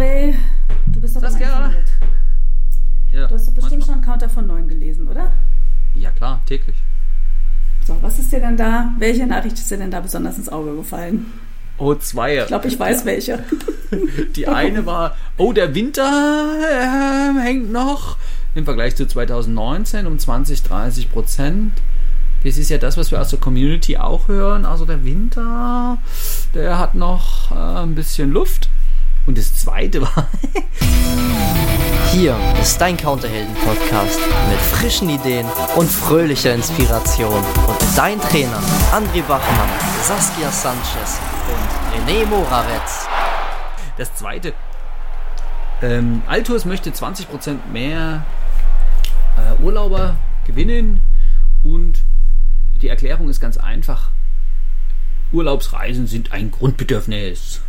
André, du bist doch immer informiert. Ja, Du hast doch bestimmt manchmal. schon einen Counter von neun gelesen, oder? Ja, klar, täglich. So, was ist dir denn da? Welche Nachricht ist dir denn da besonders ins Auge gefallen? Oh, zwei. Ich glaube, ich weiß welche. Die eine war, oh, der Winter äh, hängt noch im Vergleich zu 2019 um 20, 30 Prozent. Das ist ja das, was wir aus der Community auch hören. Also der Winter, der hat noch äh, ein bisschen Luft. Und das zweite war, Hier ist dein Counterhelden-Podcast mit frischen Ideen und fröhlicher Inspiration. Und dein Trainer André Bachmann, Saskia Sanchez und René Moravetz. das zweite. Ähm, Altours möchte 20% mehr äh, Urlauber gewinnen und die Erklärung ist ganz einfach. Urlaubsreisen sind ein Grundbedürfnis.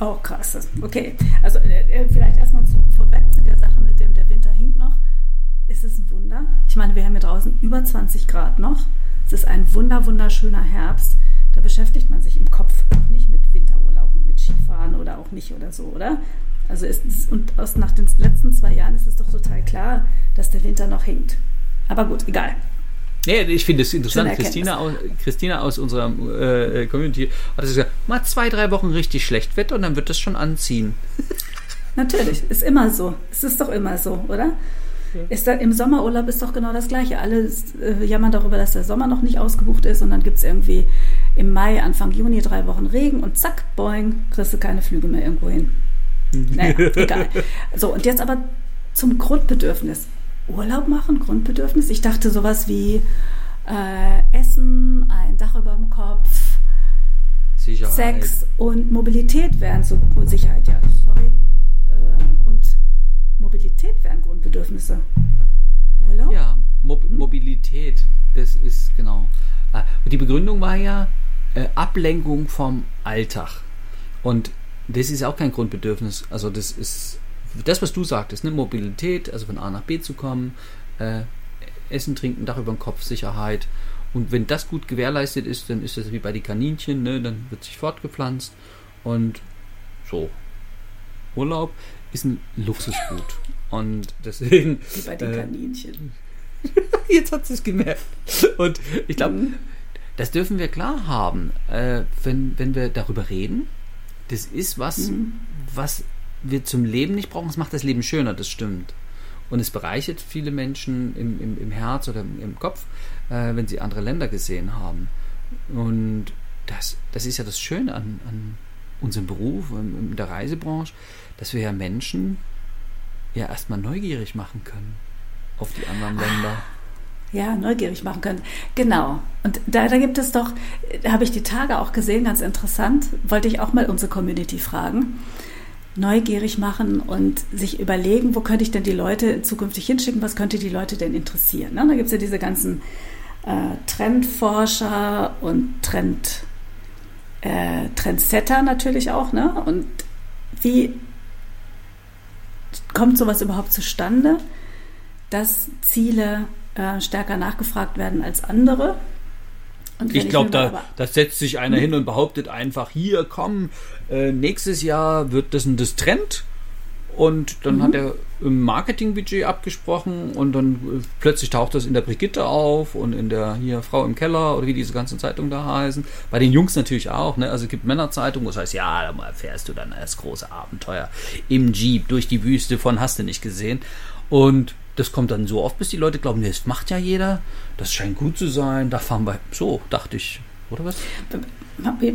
Oh, krass. Okay. Also, äh, äh, vielleicht erstmal zu, vorweg zu der Sache mit dem, der Winter hinkt noch. Ist es ein Wunder? Ich meine, wir haben hier draußen über 20 Grad noch. Es ist ein wunder, wunderschöner Herbst. Da beschäftigt man sich im Kopf nicht mit Winterurlaub und mit Skifahren oder auch nicht oder so, oder? Also ist es, und aus, nach den letzten zwei Jahren ist es doch total klar, dass der Winter noch hinkt. Aber gut, egal. Nee, ich finde es interessant. Christina aus, Christina aus unserer äh, Community hat gesagt, mal zwei, drei Wochen richtig schlecht Wetter und dann wird das schon anziehen. Natürlich, ist immer so. Es ist doch immer so, oder? Ist da, Im Sommerurlaub ist doch genau das Gleiche. Alle äh, jammern darüber, dass der Sommer noch nicht ausgebucht ist und dann gibt es irgendwie im Mai, Anfang Juni drei Wochen Regen und zack, boing, kriegst du keine Flüge mehr irgendwo hin. Naja, egal. So, und jetzt aber zum Grundbedürfnis. Urlaub machen, Grundbedürfnis. Ich dachte sowas wie äh, Essen, ein Dach über dem Kopf, Sicherheit. Sex und Mobilität wären so Sicherheit, ja, sorry. Äh, und Mobilität wären Grundbedürfnisse. Urlaub? Ja, Mo Mobilität, das ist genau. Äh, Und die Begründung war ja äh, Ablenkung vom Alltag. Und das ist auch kein Grundbedürfnis. Also das ist das, was du sagtest, ne? Mobilität, also von A nach B zu kommen, äh, Essen, Trinken, Dach über dem Kopf, Sicherheit. Und wenn das gut gewährleistet ist, dann ist das wie bei den Kaninchen, ne? dann wird sich fortgepflanzt. Und so. Urlaub ist ein Luxusgut. Und deswegen. Wie bei den äh, Kaninchen. Jetzt hat sie es gemerkt. Und ich glaube, das dürfen wir klar haben, äh, wenn, wenn wir darüber reden. Das ist was, was wir zum Leben nicht brauchen. Es macht das Leben schöner, das stimmt. Und es bereichert viele Menschen im, im, im Herz oder im, im Kopf, äh, wenn sie andere Länder gesehen haben. Und das, das ist ja das Schöne an, an unserem Beruf, in, in der Reisebranche, dass wir ja Menschen ja erstmal neugierig machen können auf die anderen Länder. Ja, neugierig machen können. Genau. Und da, da gibt es doch, da habe ich die Tage auch gesehen, ganz interessant, wollte ich auch mal unsere Community fragen. Neugierig machen und sich überlegen, wo könnte ich denn die Leute zukünftig hinschicken, was könnte die Leute denn interessieren. Ne? Da gibt es ja diese ganzen äh, Trendforscher und Trend, äh, Trendsetter natürlich auch. Ne? Und wie kommt sowas überhaupt zustande, dass Ziele äh, stärker nachgefragt werden als andere? Ich glaube, da, da setzt sich einer hin und behauptet einfach, hier, komm, äh, nächstes Jahr wird das und das Trend. Und dann hat er im Marketingbudget abgesprochen und dann äh, plötzlich taucht das in der Brigitte auf und in der hier Frau im Keller oder wie diese ganzen Zeitungen da heißen. Bei den Jungs natürlich auch, ne? Also es gibt Männerzeitungen, wo es heißt, ja, da fährst du dann das große Abenteuer im Jeep durch die Wüste von hast du nicht gesehen. Und das kommt dann so oft, bis die Leute glauben, nee, das macht ja jeder, das scheint gut zu sein, da fahren wir. So, dachte ich. Oder was?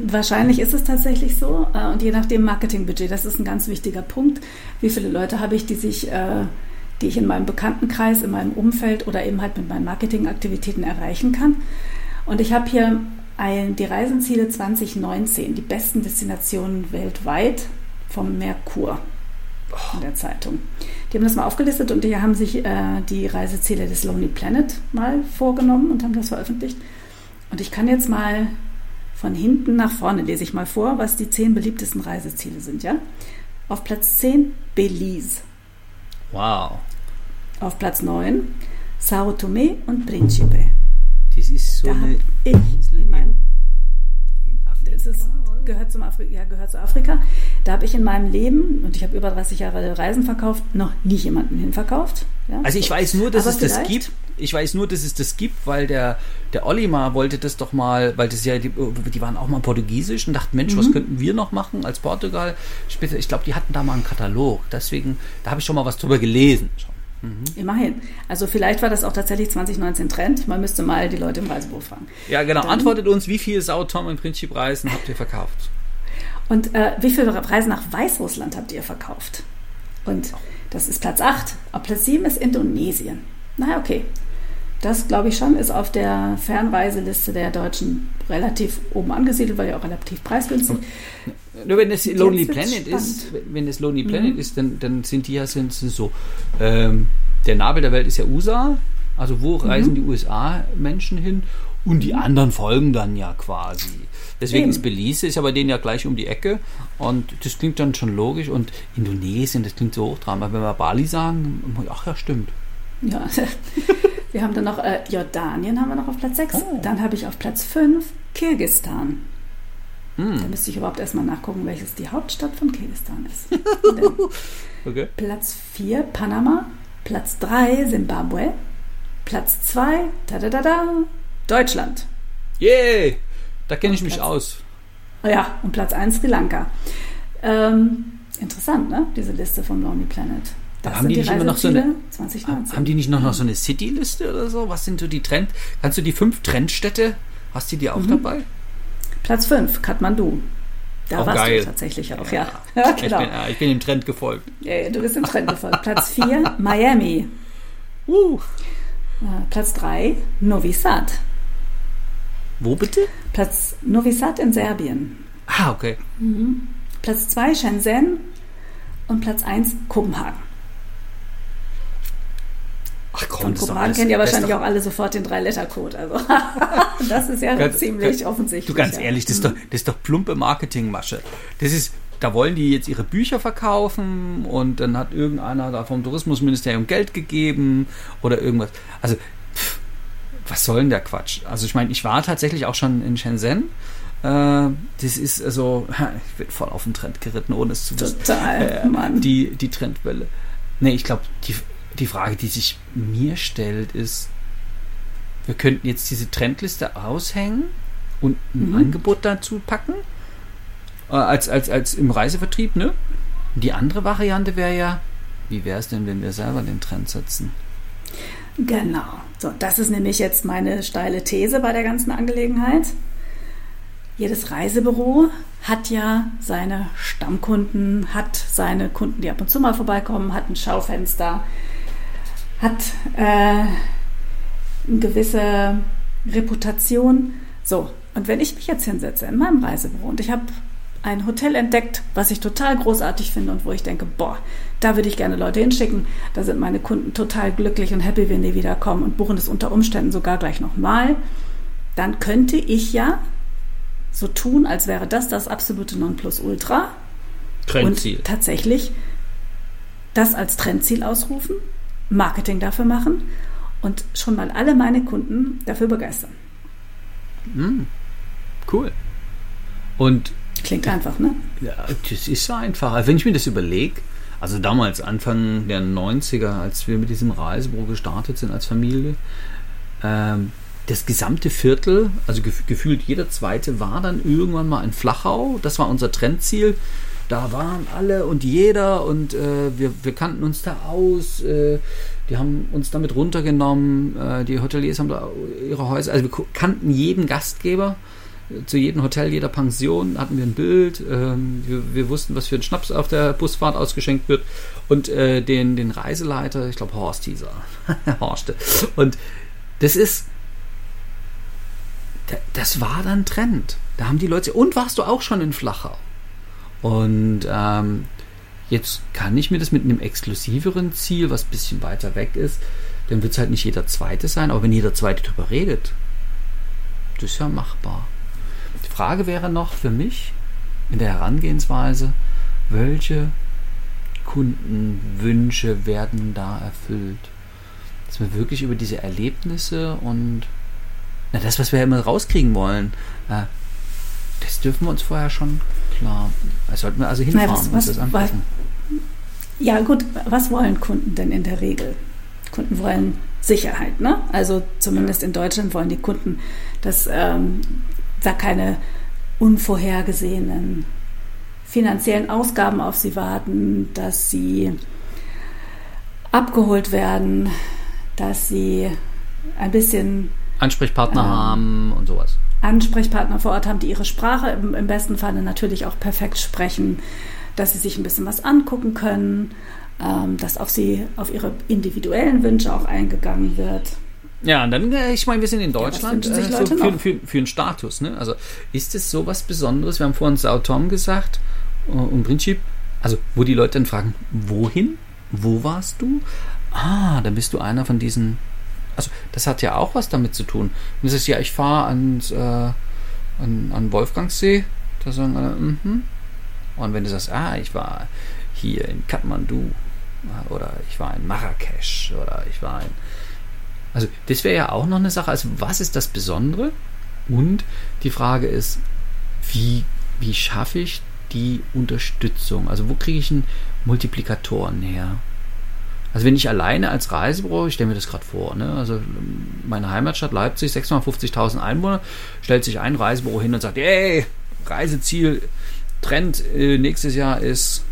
Wahrscheinlich ist es tatsächlich so. äh, Und je nachdem Marketingbudget, das ist ein ganz wichtiger Punkt. Wie viele Leute habe ich, die sich, äh, die ich in meinem Bekanntenkreis, in meinem Umfeld oder eben halt mit meinen Marketingaktivitäten erreichen kann. Und ich habe hier ein, die Reisenziele 2019, die besten Destinationen weltweit vom Merkur in der Zeitung. Die haben das mal aufgelistet und die haben sich äh, die Reiseziele des Lonely Planet mal vorgenommen und haben das veröffentlicht. Und ich kann jetzt mal von hinten nach vorne lese ich mal vor, was die zehn beliebtesten Reiseziele sind, ja? Auf Platz 10 Belize. Wow. Auf Platz 9 Sao Tome und Principe. Das ist so Da eine ich Insel in meinem in Afrika. das ist? Gehört, zum Afri ja, gehört zu Afrika. Da habe ich in meinem Leben, und ich habe über 30 Jahre Reisen verkauft, noch nie jemanden hinverkauft. Ja? Also ich weiß nur, dass Aber es das gibt. Ich weiß nur, dass es das gibt, weil der, der Olimar wollte das doch mal, weil das ja, die, die waren auch mal portugiesisch und dachten, Mensch, mhm. was könnten wir noch machen als Portugal? Später, ich glaube, die hatten da mal einen Katalog. Deswegen, da habe ich schon mal was drüber gelesen. Mhm. Immerhin. Also vielleicht war das auch tatsächlich 2019 Trend. Man müsste mal die Leute im Reisebuch fragen. Ja, genau. Dann, Antwortet uns, wie viel Sao Tom und Princip Reisen habt ihr verkauft? Und äh, wie viele Reisen nach Weißrussland habt ihr verkauft? Und das ist Platz 8. Auf Platz 7 ist Indonesien. Na okay. Das glaube ich schon, ist auf der Fernreiseliste der Deutschen relativ oben angesiedelt, weil ja auch relativ preisgünstig. Nur wenn es Lonely Planet ist, wenn es Lonely Planet mhm. ist, dann, dann sind die ja sind, sind so. Ähm, der Nabel der Welt ist ja USA, also wo mhm. reisen die USA-Menschen hin? Und die mhm. anderen folgen dann ja quasi. Deswegen Eben. ist Belize ist ja bei denen ja gleich um die Ecke und das klingt dann schon logisch. Und Indonesien, das klingt so hoch dran. Weil wenn wir Bali sagen, ach ja, stimmt. Ja, wir haben dann noch äh, Jordanien haben wir noch auf Platz 6. Oh. Dann habe ich auf Platz 5 Kirgistan. Hm. Da müsste ich überhaupt erstmal nachgucken, welches die Hauptstadt von Kirgistan ist. okay. Platz 4 Panama, Platz 3 Simbabwe, Platz 2 Deutschland. Yay! Da kenne ich mich Platz, aus. Oh ja, und Platz 1 Sri Lanka. Ähm, interessant, ne? Diese Liste vom Lonely Planet. Das haben die, nicht immer noch so eine 2019. Haben die nicht noch, noch so eine City-Liste oder so? Was sind so die Trend? Kannst du die fünf Trendstädte? Hast du die auch mhm. dabei? Platz 5, Kathmandu. Da auch warst geil. du tatsächlich auch, ja. ja. ja genau. ich, bin, ich, bin, dem Trend gefolgt. Ja, du bist dem Trend gefolgt. Platz 4, Miami. Uh. Platz 3, Novi Sad. Wo bitte? Platz Novi Sad in Serbien. Ah, okay. Mhm. Platz 2, Shenzhen. Und Platz 1, Kopenhagen. Ach komm, Von Kopenhagen kennen ja wahrscheinlich auch alle sofort den Drei-Letter-Code. Also das ist ja ganz, ziemlich ganz, offensichtlich. Du ganz ehrlich, das ist, doch, das ist doch plumpe Marketingmasche. Das ist, da wollen die jetzt ihre Bücher verkaufen und dann hat irgendeiner da vom Tourismusministerium Geld gegeben oder irgendwas. Also, pff, was soll denn der Quatsch? Also ich meine, ich war tatsächlich auch schon in Shenzhen. Äh, das ist also, ich bin voll auf den Trend geritten, ohne es zu wissen. Total, äh, Mann. Die, die Trendwelle. Nee, ich glaube, die, die Frage, die sich mir stellt, ist, wir könnten jetzt diese Trendliste aushängen und ein mhm. Angebot dazu packen, äh, als, als, als im Reisevertrieb, ne? Die andere Variante wäre ja, wie wäre es denn, wenn wir selber den Trend setzen? Genau. So, das ist nämlich jetzt meine steile These bei der ganzen Angelegenheit. Jedes Reisebüro hat ja seine Stammkunden, hat seine Kunden, die ab und zu mal vorbeikommen, hat ein Schaufenster, hat äh, eine gewisse Reputation. So, und wenn ich mich jetzt hinsetze in meinem Reisebüro und ich habe ein Hotel entdeckt, was ich total großartig finde und wo ich denke, boah, da würde ich gerne Leute hinschicken. Da sind meine Kunden total glücklich und happy, wenn die wiederkommen und buchen es unter Umständen sogar gleich nochmal. Dann könnte ich ja so tun, als wäre das das absolute Nonplusultra. Trendziel. Und tatsächlich das als Trendziel ausrufen Marketing dafür machen und schon mal alle meine Kunden dafür begeistern. Mm, cool. Und klingt einfach, ne? Ja, das ist so einfach. Also wenn ich mir das überlege, also damals Anfang der 90er, als wir mit diesem Reisebüro gestartet sind als Familie, ähm, das gesamte Viertel, also gefühlt jeder zweite, war dann irgendwann mal in Flachau. Das war unser Trendziel da waren alle und jeder und äh, wir, wir kannten uns da aus. Äh, die haben uns damit runtergenommen. Äh, die Hoteliers haben da ihre Häuser. Also wir kannten jeden Gastgeber. Zu jedem Hotel, jeder Pension hatten wir ein Bild. Ähm, wir, wir, wussten, was für ein Schnaps auf der Busfahrt ausgeschenkt wird. Und äh, den, den Reiseleiter, ich glaube Horst hieß er. Und das ist das war dann Trend. Da haben die Leute. Und warst du auch schon in Flachau? Und ähm, jetzt kann ich mir das mit einem exklusiveren Ziel, was ein bisschen weiter weg ist, dann wird es halt nicht jeder Zweite sein, aber wenn jeder Zweite darüber redet, das ist ja machbar. Die Frage wäre noch für mich in der Herangehensweise, welche Kundenwünsche werden da erfüllt? Dass wir wirklich über diese Erlebnisse und na, das, was wir immer rauskriegen wollen, äh, das dürfen wir uns vorher schon klar. Das sollten wir also hinfahren Naja, was- und was- das angucken. Ja, gut, was wollen Kunden denn in der Regel? Kunden wollen Sicherheit, ne? Also zumindest in Deutschland wollen die Kunden, dass ähm, da keine unvorhergesehenen finanziellen Ausgaben auf sie warten, dass sie abgeholt werden, dass sie ein bisschen Ansprechpartner Ähm, haben und sowas. Ansprechpartner vor Ort haben, die ihre Sprache im, im besten Falle natürlich auch perfekt sprechen, dass sie sich ein bisschen was angucken können, ähm, dass auf sie, auf ihre individuellen Wünsche auch eingegangen wird. Ja, und dann, äh, ich meine, wir sind in Deutschland sich äh, so für, für, für einen Status. Ne? Also ist es so was Besonderes? Wir haben vorhin Sao Tom gesagt äh, und Prinzip, also wo die Leute dann fragen, wohin? Wo warst du? Ah, dann bist du einer von diesen. Also das hat ja auch was damit zu tun. Und das ist ja, ich fahre ans äh, an, an Wolfgangsee, da sagen alle, mhm. Und wenn du sagst, ah, ich war hier in Kathmandu äh, oder ich war in Marrakesch oder ich war in also das wäre ja auch noch eine Sache. Also was ist das Besondere? Und die Frage ist, wie, wie schaffe ich die Unterstützung? Also wo kriege ich einen Multiplikatoren her? Also wenn ich alleine als Reisebüro, ich stelle mir das gerade vor, ne? also meine Heimatstadt Leipzig, 650.000 Einwohner, stellt sich ein Reisebüro hin und sagt, hey, Reiseziel, Trend äh, nächstes Jahr ist,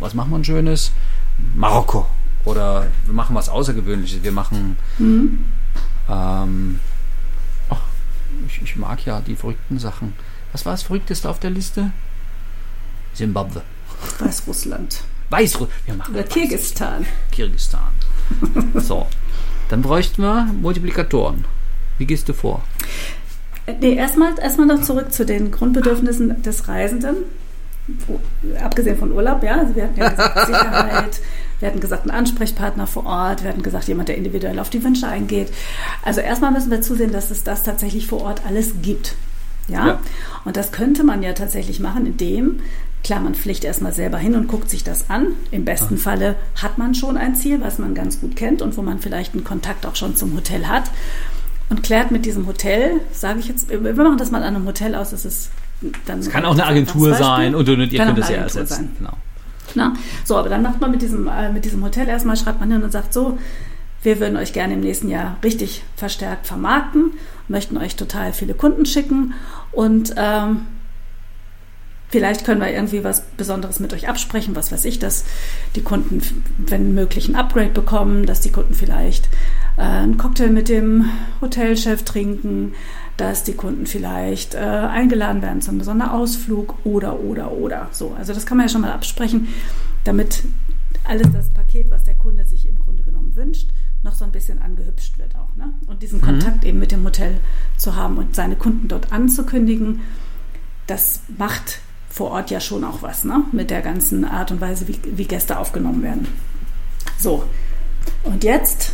was wir ein Schönes? Marokko. Oder wir machen was Außergewöhnliches. Wir machen, Mhm. ähm, ach, ich, ich mag ja die verrückten Sachen. Was war das Verrückteste auf der Liste? Simbabwe. Weißrussland Weißrussland. Wir machen oder Kirgistan. Kirgistan. so. Dann bräuchten wir Multiplikatoren. Wie gehst du vor? Nee, erstmal erstmal noch zurück zu den Grundbedürfnissen des Reisenden. Oh, Abgesehen von Urlaub, ja. Also wir hatten ja gesagt, Sicherheit, wir hatten gesagt, ein Ansprechpartner vor Ort, wir hatten gesagt, jemand, der individuell auf die Wünsche eingeht. Also erstmal müssen wir zusehen, dass es das tatsächlich vor Ort alles gibt. Ja? Ja. Und das könnte man ja tatsächlich machen, indem, klar, man pflicht erstmal selber hin und guckt sich das an. Im besten Falle hat man schon ein Ziel, was man ganz gut kennt und wo man vielleicht einen Kontakt auch schon zum Hotel hat und klärt mit diesem Hotel, sage ich jetzt, wir machen das mal an einem Hotel aus, das ist dann. Es kann auch eine Agentur sein und, und, und ihr könnt das ja ersetzen. sein. Genau. Na, so, aber dann macht man mit diesem, äh, mit diesem Hotel erstmal, schreibt man hin und sagt so, wir würden euch gerne im nächsten Jahr richtig verstärkt vermarkten, möchten euch total viele Kunden schicken und ähm, vielleicht können wir irgendwie was Besonderes mit euch absprechen, was weiß ich, dass die Kunden, wenn möglich, ein Upgrade bekommen, dass die Kunden vielleicht äh, einen Cocktail mit dem Hotelchef trinken, dass die Kunden vielleicht äh, eingeladen werden zu einem besonderen Ausflug oder, oder, oder. So, also das kann man ja schon mal absprechen, damit alles das Paket, was der Kunde sich im Grunde genommen wünscht, noch so ein bisschen angehübscht wird auch. Ne? Und diesen Kontakt eben mit dem Hotel zu haben und seine Kunden dort anzukündigen, das macht vor Ort ja schon auch was, ne? mit der ganzen Art und Weise, wie, wie Gäste aufgenommen werden. So, und jetzt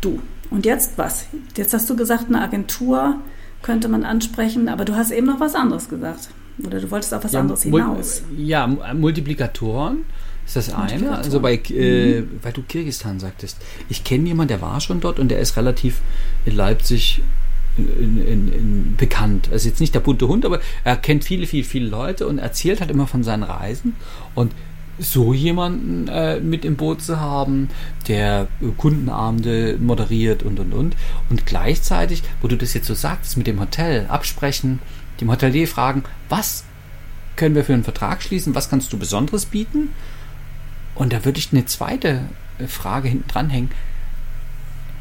du. Und jetzt was? Jetzt hast du gesagt, eine Agentur könnte man ansprechen, aber du hast eben noch was anderes gesagt. Oder du wolltest auf was anderes Mul- hinaus. Ja, M- Multiplikatoren ist das eine. Also bei, äh, weil du Kirgistan sagtest. Ich kenne jemanden, der war schon dort und der ist relativ in Leipzig in, in, in, bekannt. Also jetzt nicht der bunte Hund, aber er kennt viele, viele, viele Leute und erzählt halt immer von seinen Reisen. Und so jemanden äh, mit im Boot zu haben, der äh, Kundenabende moderiert und und und. Und gleichzeitig, wo du das jetzt so sagst, mit dem Hotel absprechen, dem Hotelier fragen, was können wir für einen Vertrag schließen, was kannst du Besonderes bieten? Und da würde ich eine zweite äh, Frage hinten dranhängen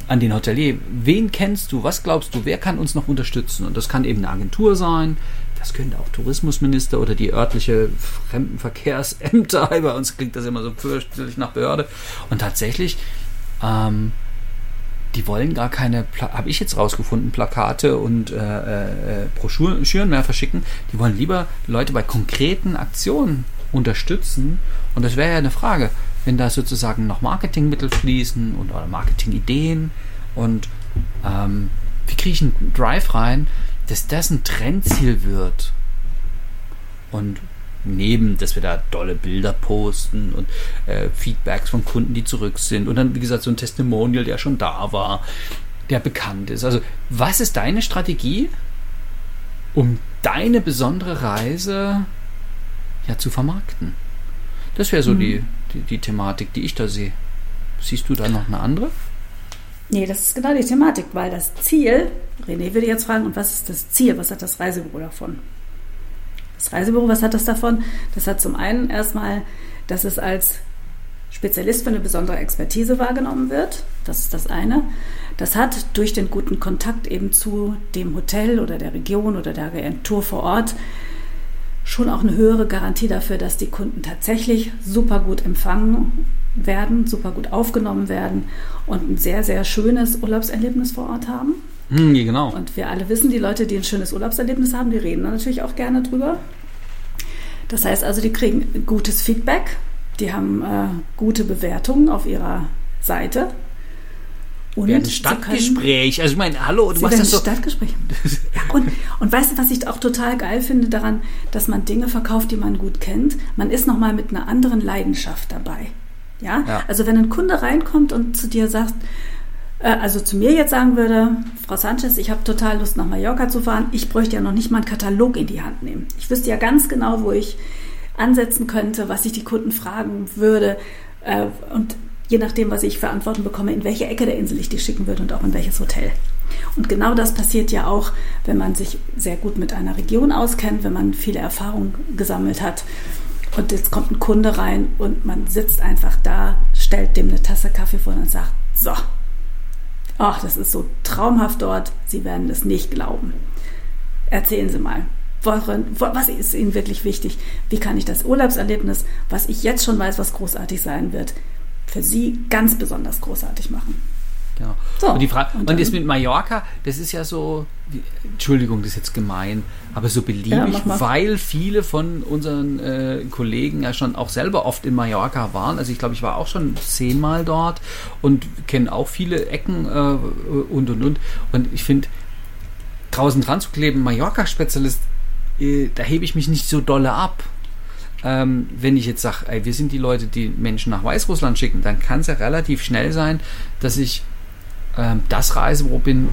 an den Hotelier. Wen kennst du? Was glaubst du? Wer kann uns noch unterstützen? Und das kann eben eine Agentur sein. Das könnte auch Tourismusminister oder die örtliche Fremdenverkehrsämter. Bei uns klingt das immer so fürchterlich nach Behörde. Und tatsächlich, ähm, die wollen gar keine, habe ich jetzt rausgefunden, Plakate und äh, äh, Broschüren mehr verschicken. Die wollen lieber Leute bei konkreten Aktionen unterstützen. Und das wäre ja eine Frage, wenn da sozusagen noch Marketingmittel fließen und, oder Marketingideen und ähm, wie kriege ich einen Drive rein, dass das ein Trendziel wird. Und neben, dass wir da tolle Bilder posten und äh, Feedbacks von Kunden, die zurück sind und dann, wie gesagt, so ein Testimonial, der schon da war, der bekannt ist. Also, was ist deine Strategie, um deine besondere Reise ja zu vermarkten. Das wäre so mhm. die, die, die Thematik, die ich da sehe. Siehst du da noch eine andere? Nee, das ist genau die Thematik, weil das Ziel, René würde jetzt fragen, und was ist das Ziel? Was hat das Reisebüro davon? Das Reisebüro, was hat das davon? Das hat zum einen erstmal, dass es als Spezialist für eine besondere Expertise wahrgenommen wird. Das ist das eine. Das hat durch den guten Kontakt eben zu dem Hotel oder der Region oder der Agentur vor Ort schon auch eine höhere Garantie dafür, dass die Kunden tatsächlich super gut empfangen werden, super gut aufgenommen werden und ein sehr, sehr schönes Urlaubserlebnis vor Ort haben. Hm, genau. Und wir alle wissen, die Leute, die ein schönes Urlaubserlebnis haben, die reden natürlich auch gerne drüber. Das heißt also, die kriegen gutes Feedback, die haben äh, gute Bewertungen auf ihrer Seite. Und ein Stadtgespräch. Also ich meine, hallo, du machst das so. Stadtgespräch. ja, und, und weißt du, was ich auch total geil finde daran, dass man Dinge verkauft, die man gut kennt. Man ist nochmal mit einer anderen Leidenschaft dabei. Ja? ja? Also wenn ein Kunde reinkommt und zu dir sagt, äh, also zu mir jetzt sagen würde, Frau Sanchez, ich habe total Lust nach Mallorca zu fahren, ich bräuchte ja noch nicht mal einen Katalog in die Hand nehmen. Ich wüsste ja ganz genau, wo ich ansetzen könnte, was ich die Kunden fragen würde. Äh, und je nachdem, was ich für Antworten bekomme, in welche Ecke der Insel ich die schicken würde und auch in welches Hotel. Und genau das passiert ja auch, wenn man sich sehr gut mit einer Region auskennt, wenn man viele Erfahrungen gesammelt hat. Und jetzt kommt ein Kunde rein und man sitzt einfach da, stellt dem eine Tasse Kaffee vor und sagt, so, ach, das ist so traumhaft dort, Sie werden es nicht glauben. Erzählen Sie mal, was ist Ihnen wirklich wichtig? Wie kann ich das Urlaubserlebnis, was ich jetzt schon weiß, was großartig sein wird, für Sie ganz besonders großartig machen. Genau. So, und die Frage, und, und das mit Mallorca, das ist ja so, Entschuldigung, das ist jetzt gemein, aber so beliebig, ja, weil viele von unseren äh, Kollegen ja schon auch selber oft in Mallorca waren. Also ich glaube, ich war auch schon zehnmal dort und kenne auch viele Ecken äh, und und und. Und ich finde, draußen dran zu kleben, Mallorca-Spezialist, äh, da hebe ich mich nicht so dolle ab ähm, wenn ich jetzt sage, wir sind die Leute, die Menschen nach Weißrussland schicken, dann kann es ja relativ schnell sein, dass ich ähm, das Reisebüro bin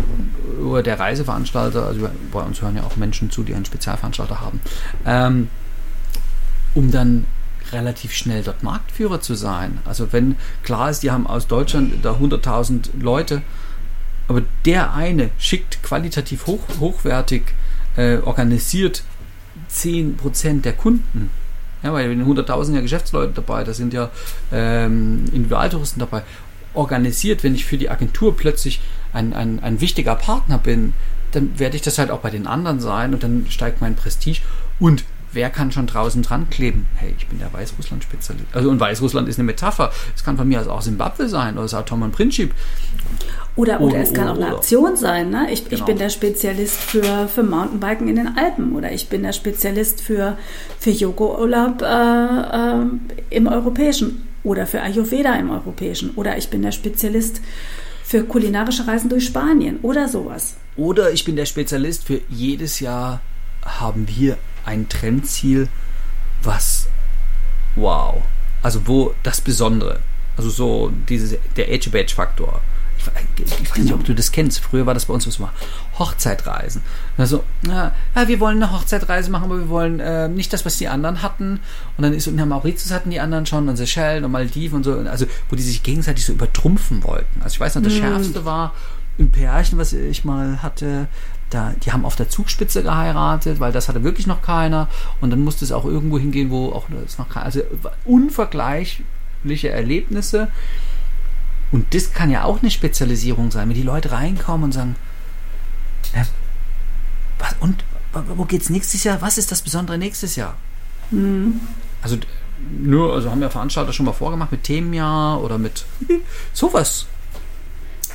oder der Reiseveranstalter, also bei uns hören ja auch Menschen zu, die einen Spezialveranstalter haben, ähm, um dann relativ schnell dort Marktführer zu sein. Also wenn klar ist, die haben aus Deutschland da 100.000 Leute, aber der eine schickt qualitativ hoch, hochwertig äh, organisiert 10% der Kunden ja, weil in 100.000 ja Geschäftsleute dabei, da sind ja ähm, Individualtouristen dabei. Organisiert, wenn ich für die Agentur plötzlich ein, ein, ein wichtiger Partner bin, dann werde ich das halt auch bei den anderen sein und dann steigt mein Prestige. Und wer kann schon draußen dran kleben? Hey, ich bin der Weißrussland-Spezialist. Also, und Weißrussland ist eine Metapher. Es kann von mir aus auch Simbabwe sein oder Sao Tome und Princip. Oder, oder, oder es kann auch eine Aktion sein. Ne? Ich, genau. ich bin der Spezialist für, für Mountainbiken in den Alpen oder ich bin der Spezialist für, für Yoga-Urlaub äh, äh, im Europäischen oder für Ayurveda im Europäischen oder ich bin der Spezialist für kulinarische Reisen durch Spanien oder sowas. Oder ich bin der Spezialist für jedes Jahr haben wir ein Trendziel, was wow, also wo das Besondere, also so dieses, der Edge-Badge-Faktor ich weiß nicht, ob du das kennst. Früher war das bei uns was mal Hochzeitreisen. Also, ja, wir wollen eine Hochzeitreise machen, aber wir wollen äh, nicht das, was die anderen hatten. Und dann ist in Mauritius hatten die anderen schon und Seychellen und Maldiven und so. Also, wo die sich gegenseitig so übertrumpfen wollten. Also, ich weiß noch, das mhm. Schärfste war im Pärchen, was ich mal hatte. Da, die haben auf der Zugspitze geheiratet, weil das hatte wirklich noch keiner. Und dann musste es auch irgendwo hingehen, wo auch das noch keiner. Also unvergleichliche Erlebnisse. Und das kann ja auch eine Spezialisierung sein, wenn die Leute reinkommen und sagen, ja, was, und wo geht's nächstes Jahr? Was ist das Besondere nächstes Jahr? Mhm. Also nur, also haben ja Veranstalter schon mal vorgemacht mit Themenjahr oder mit sowas.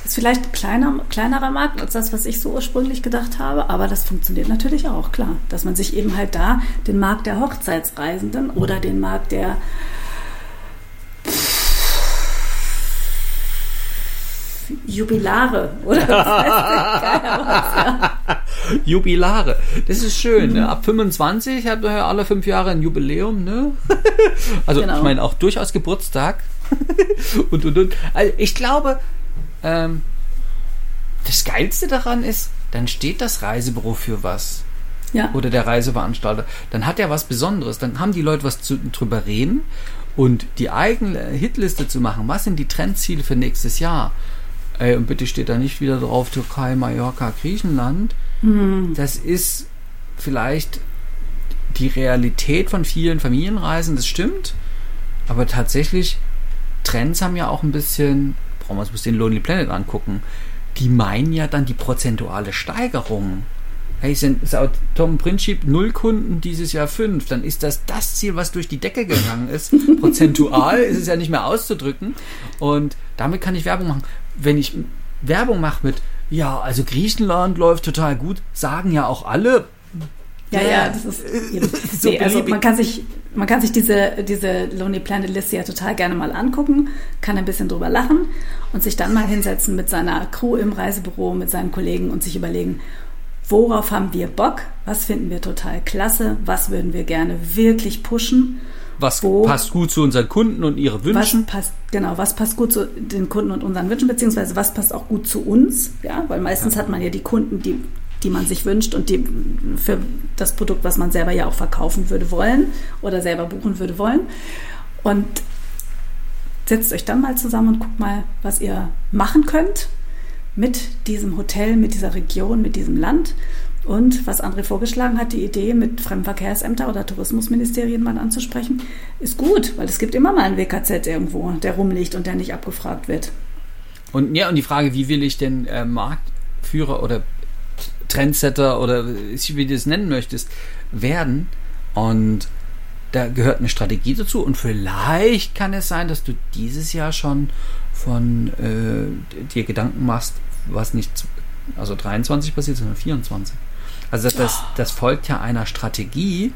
Das ist vielleicht ein kleiner, kleinerer Markt als das, was ich so ursprünglich gedacht habe, aber das funktioniert natürlich auch, klar. Dass man sich eben halt da den Markt der Hochzeitsreisenden oder den Markt der Jubilare oder was Jubilare, das ist schön. Ne? Ab 25 hat man ja alle fünf Jahre ein Jubiläum. Ne? Also genau. ich meine auch durchaus Geburtstag. und, und, und. Also ich glaube, ähm, das Geilste daran ist, dann steht das Reisebüro für was. ja. oder der Reiseveranstalter, dann hat er was Besonderes. Dann haben die Leute was zu, drüber reden und die eigene Hitliste zu machen. Was sind die Trendziele für nächstes Jahr? Ey, und bitte steht da nicht wieder drauf Türkei, Mallorca, Griechenland. Mhm. Das ist vielleicht die Realität von vielen Familienreisen, das stimmt. Aber tatsächlich, Trends haben ja auch ein bisschen, brauchen wir uns den Lonely Planet angucken, die meinen ja dann die prozentuale Steigerung. Hey, sind Tom Prinzip null Kunden dieses Jahr fünf, dann ist das das Ziel, was durch die Decke gegangen ist. Prozentual ist es ja nicht mehr auszudrücken. Und damit kann ich Werbung machen. Wenn ich Werbung mache mit, ja, also Griechenland läuft total gut, sagen ja auch alle, ja, ja, das ist so nee, also man kann sich man kann sich diese diese Lonely Planet Liste ja total gerne mal angucken, kann ein bisschen drüber lachen und sich dann mal hinsetzen mit seiner Crew im Reisebüro, mit seinen Kollegen und sich überlegen, worauf haben wir Bock, was finden wir total klasse, was würden wir gerne wirklich pushen. Was wo, passt gut zu unseren Kunden und ihre Wünschen? Was passt, genau, was passt gut zu den Kunden und unseren Wünschen, beziehungsweise was passt auch gut zu uns, ja, weil meistens ja. hat man ja die Kunden, die die man sich wünscht und die für das Produkt, was man selber ja auch verkaufen würde wollen oder selber buchen würde wollen. Und setzt euch dann mal zusammen und guckt mal, was ihr machen könnt mit diesem Hotel, mit dieser Region, mit diesem Land. Und was André vorgeschlagen hat, die Idee, mit Fremdenverkehrsämter oder Tourismusministerien mal anzusprechen, ist gut, weil es gibt immer mal einen WKZ irgendwo, der rumliegt und der nicht abgefragt wird. Und ja, und die Frage, wie will ich denn äh, Marktführer oder Trendsetter oder wie du es nennen möchtest, werden. Und da gehört eine Strategie dazu. Und vielleicht kann es sein, dass du dieses Jahr schon von äh, dir Gedanken machst, was nicht also 23 passiert, sondern 24. Also das, das, das folgt ja einer Strategie.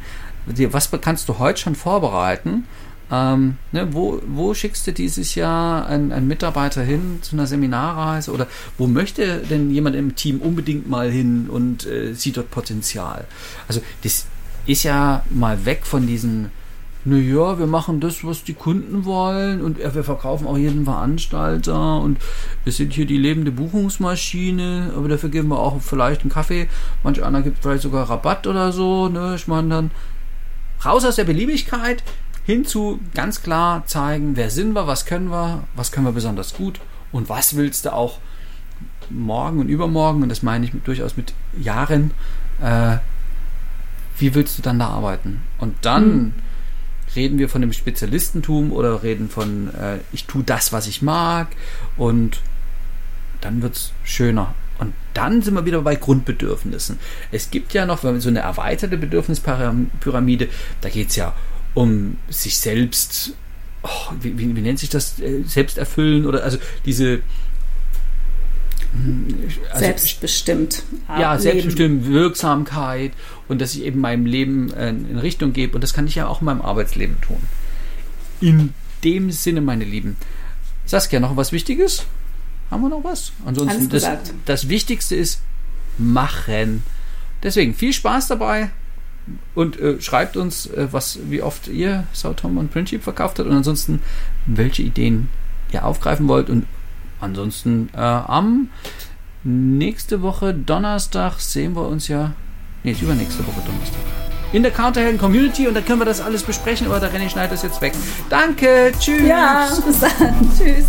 Was kannst du heute schon vorbereiten? Ähm, ne, wo, wo schickst du dieses Jahr einen, einen, Mitarbeiter hin zu einer Seminarreise oder wo möchte denn jemand im Team unbedingt mal hin und äh, sieht dort Potenzial? Also das ist ja mal weg von diesen, naja, wir machen das, was die Kunden wollen und wir verkaufen auch jeden Veranstalter und wir sind hier die lebende Buchungsmaschine, aber dafür geben wir auch vielleicht einen Kaffee. Manch einer gibt vielleicht sogar Rabatt oder so. Ne? Ich meine dann raus aus der Beliebigkeit, hinzu ganz klar zeigen, wer sind wir, was können wir, was können wir besonders gut und was willst du auch morgen und übermorgen, und das meine ich mit, durchaus mit Jahren, äh, wie willst du dann da arbeiten? Und dann hm. reden wir von dem Spezialistentum oder reden von, äh, ich tue das, was ich mag und dann wird es schöner. Und dann sind wir wieder bei Grundbedürfnissen. Es gibt ja noch, so eine erweiterte Bedürfnispyramide, da geht es ja um sich selbst, oh, wie, wie, wie, nennt sich das, äh, selbst erfüllen oder also diese hm, also, selbstbestimmt. Ja, Leben. selbstbestimmt, Wirksamkeit und dass ich eben meinem Leben äh, in Richtung gebe und das kann ich ja auch in meinem Arbeitsleben tun. In dem Sinne, meine Lieben. Saskia, noch was Wichtiges? Haben wir noch was? Ansonsten, das, das Wichtigste ist machen. Deswegen viel Spaß dabei und äh, schreibt uns, äh, was, wie oft ihr Sao Tom und Princip verkauft habt und ansonsten, welche Ideen ihr aufgreifen wollt. Und ansonsten äh, am nächste Woche Donnerstag sehen wir uns ja. Ist übernächste Woche Donnerstag. In der Counterhelden Community und da können wir das alles besprechen, aber der René schneidet das jetzt weg. Danke, tschüss. Ja, bis dann. Tschüss.